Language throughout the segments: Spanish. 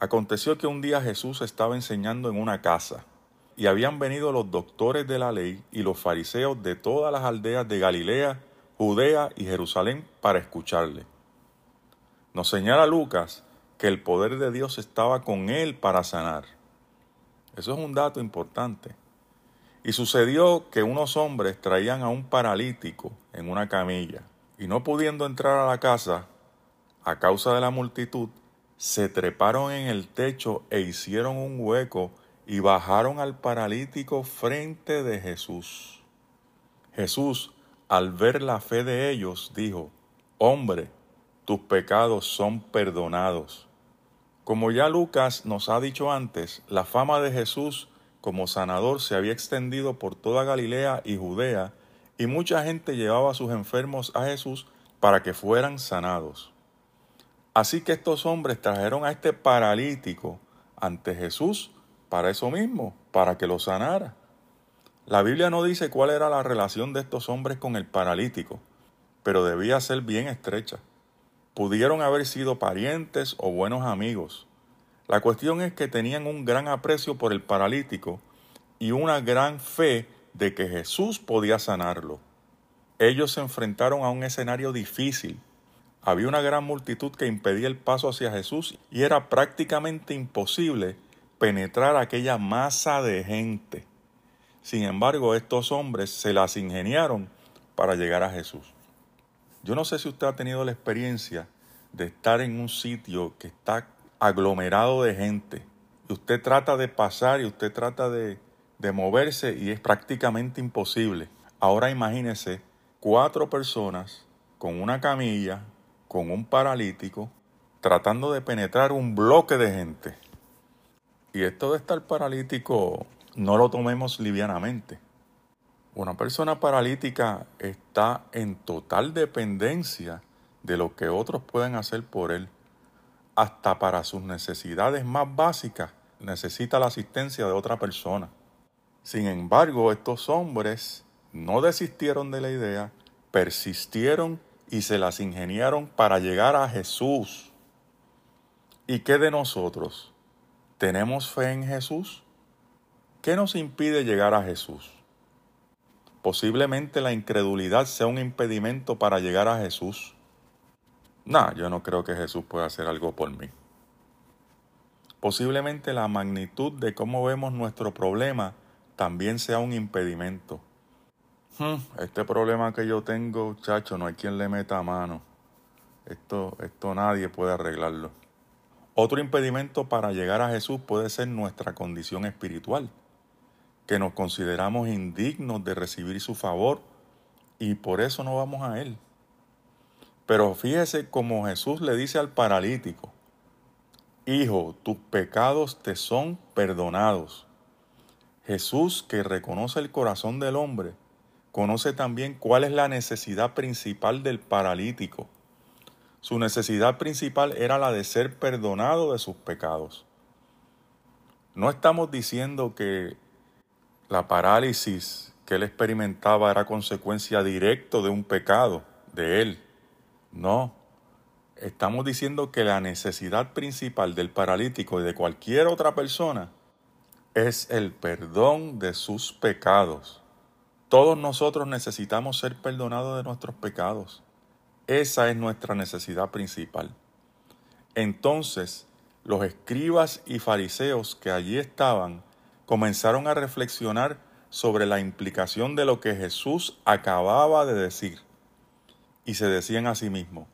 Aconteció que un día Jesús estaba enseñando en una casa, y habían venido los doctores de la ley y los fariseos de todas las aldeas de Galilea, Judea y Jerusalén para escucharle. Nos señala Lucas que el poder de Dios estaba con él para sanar. Eso es un dato importante. Y sucedió que unos hombres traían a un paralítico en una camilla, y no pudiendo entrar a la casa, a causa de la multitud, se treparon en el techo e hicieron un hueco y bajaron al paralítico frente de Jesús. Jesús, al ver la fe de ellos, dijo, Hombre, tus pecados son perdonados. Como ya Lucas nos ha dicho antes, la fama de Jesús como sanador se había extendido por toda Galilea y Judea, y mucha gente llevaba a sus enfermos a Jesús para que fueran sanados. Así que estos hombres trajeron a este paralítico ante Jesús para eso mismo, para que lo sanara. La Biblia no dice cuál era la relación de estos hombres con el paralítico, pero debía ser bien estrecha. Pudieron haber sido parientes o buenos amigos. La cuestión es que tenían un gran aprecio por el paralítico y una gran fe de que Jesús podía sanarlo. Ellos se enfrentaron a un escenario difícil, había una gran multitud que impedía el paso hacia Jesús y era prácticamente imposible penetrar aquella masa de gente. Sin embargo, estos hombres se las ingeniaron para llegar a Jesús. Yo no sé si usted ha tenido la experiencia de estar en un sitio que está aglomerado de gente. Y usted trata de pasar y usted trata de, de moverse y es prácticamente imposible. Ahora imagínese cuatro personas con una camilla, con un paralítico tratando de penetrar un bloque de gente. Y esto de estar paralítico no lo tomemos livianamente. Una persona paralítica está en total dependencia de lo que otros pueden hacer por él. Hasta para sus necesidades más básicas necesita la asistencia de otra persona. Sin embargo, estos hombres no desistieron de la idea, persistieron y se las ingeniaron para llegar a Jesús. ¿Y qué de nosotros? ¿Tenemos fe en Jesús? ¿Qué nos impide llegar a Jesús? Posiblemente la incredulidad sea un impedimento para llegar a Jesús. No, yo no creo que Jesús pueda hacer algo por mí. Posiblemente la magnitud de cómo vemos nuestro problema también sea un impedimento. Este problema que yo tengo, chacho, no hay quien le meta mano. Esto, esto nadie puede arreglarlo. Otro impedimento para llegar a Jesús puede ser nuestra condición espiritual, que nos consideramos indignos de recibir su favor y por eso no vamos a Él. Pero fíjese como Jesús le dice al paralítico, Hijo, tus pecados te son perdonados. Jesús, que reconoce el corazón del hombre, conoce también cuál es la necesidad principal del paralítico. Su necesidad principal era la de ser perdonado de sus pecados. No estamos diciendo que la parálisis que él experimentaba era consecuencia directa de un pecado de él. No. Estamos diciendo que la necesidad principal del paralítico y de cualquier otra persona es el perdón de sus pecados. Todos nosotros necesitamos ser perdonados de nuestros pecados. Esa es nuestra necesidad principal. Entonces, los escribas y fariseos que allí estaban comenzaron a reflexionar sobre la implicación de lo que Jesús acababa de decir. Y se decían a sí mismos,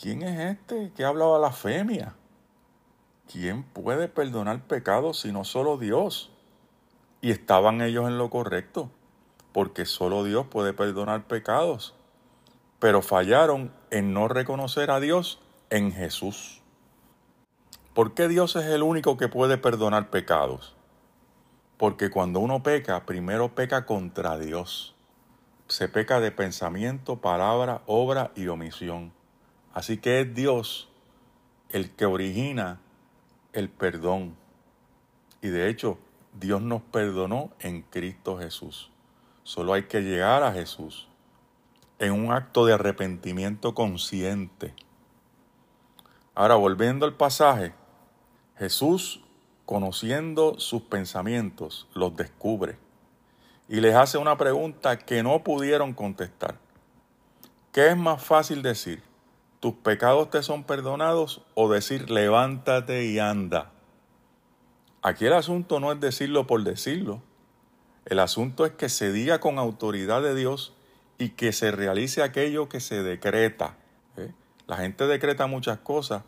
¿quién es este que habla blasfemia? ¿Quién puede perdonar pecados sino solo Dios? Y estaban ellos en lo correcto porque solo Dios puede perdonar pecados. Pero fallaron en no reconocer a Dios en Jesús. ¿Por qué Dios es el único que puede perdonar pecados? Porque cuando uno peca, primero peca contra Dios. Se peca de pensamiento, palabra, obra y omisión. Así que es Dios el que origina el perdón. Y de hecho, Dios nos perdonó en Cristo Jesús. Solo hay que llegar a Jesús en un acto de arrepentimiento consciente. Ahora, volviendo al pasaje, Jesús, conociendo sus pensamientos, los descubre y les hace una pregunta que no pudieron contestar. ¿Qué es más fácil decir? ¿Tus pecados te son perdonados o decir levántate y anda? Aquí el asunto no es decirlo por decirlo. El asunto es que se diga con autoridad de Dios y que se realice aquello que se decreta. ¿eh? La gente decreta muchas cosas,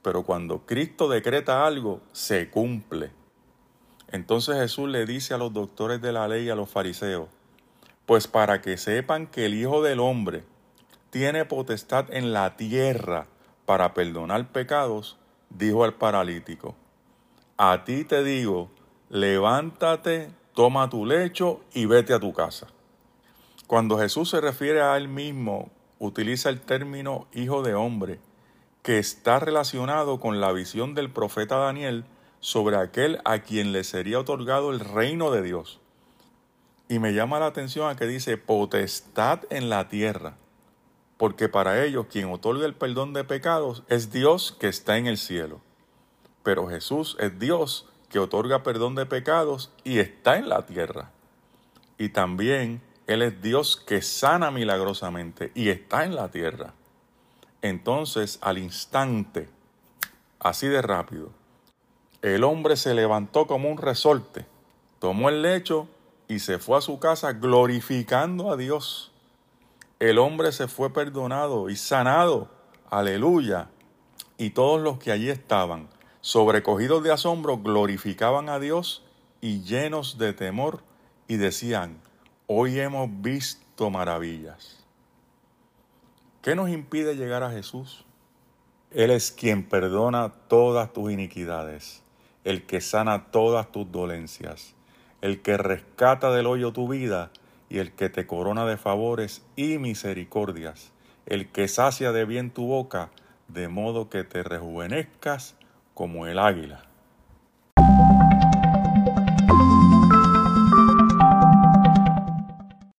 pero cuando Cristo decreta algo, se cumple. Entonces Jesús le dice a los doctores de la ley y a los fariseos, pues para que sepan que el Hijo del Hombre tiene potestad en la tierra para perdonar pecados, dijo al paralítico, a ti te digo, levántate, toma tu lecho y vete a tu casa. Cuando Jesús se refiere a él mismo, utiliza el término Hijo de Hombre, que está relacionado con la visión del profeta Daniel sobre aquel a quien le sería otorgado el reino de Dios. Y me llama la atención a que dice potestad en la tierra, porque para ellos quien otorga el perdón de pecados es Dios que está en el cielo. Pero Jesús es Dios que otorga perdón de pecados y está en la tierra. Y también Él es Dios que sana milagrosamente y está en la tierra. Entonces, al instante, así de rápido, el hombre se levantó como un resorte, tomó el lecho y se fue a su casa glorificando a Dios. El hombre se fue perdonado y sanado. Aleluya. Y todos los que allí estaban, sobrecogidos de asombro, glorificaban a Dios y llenos de temor y decían, hoy hemos visto maravillas. ¿Qué nos impide llegar a Jesús? Él es quien perdona todas tus iniquidades el que sana todas tus dolencias, el que rescata del hoyo tu vida y el que te corona de favores y misericordias, el que sacia de bien tu boca, de modo que te rejuvenezcas como el águila.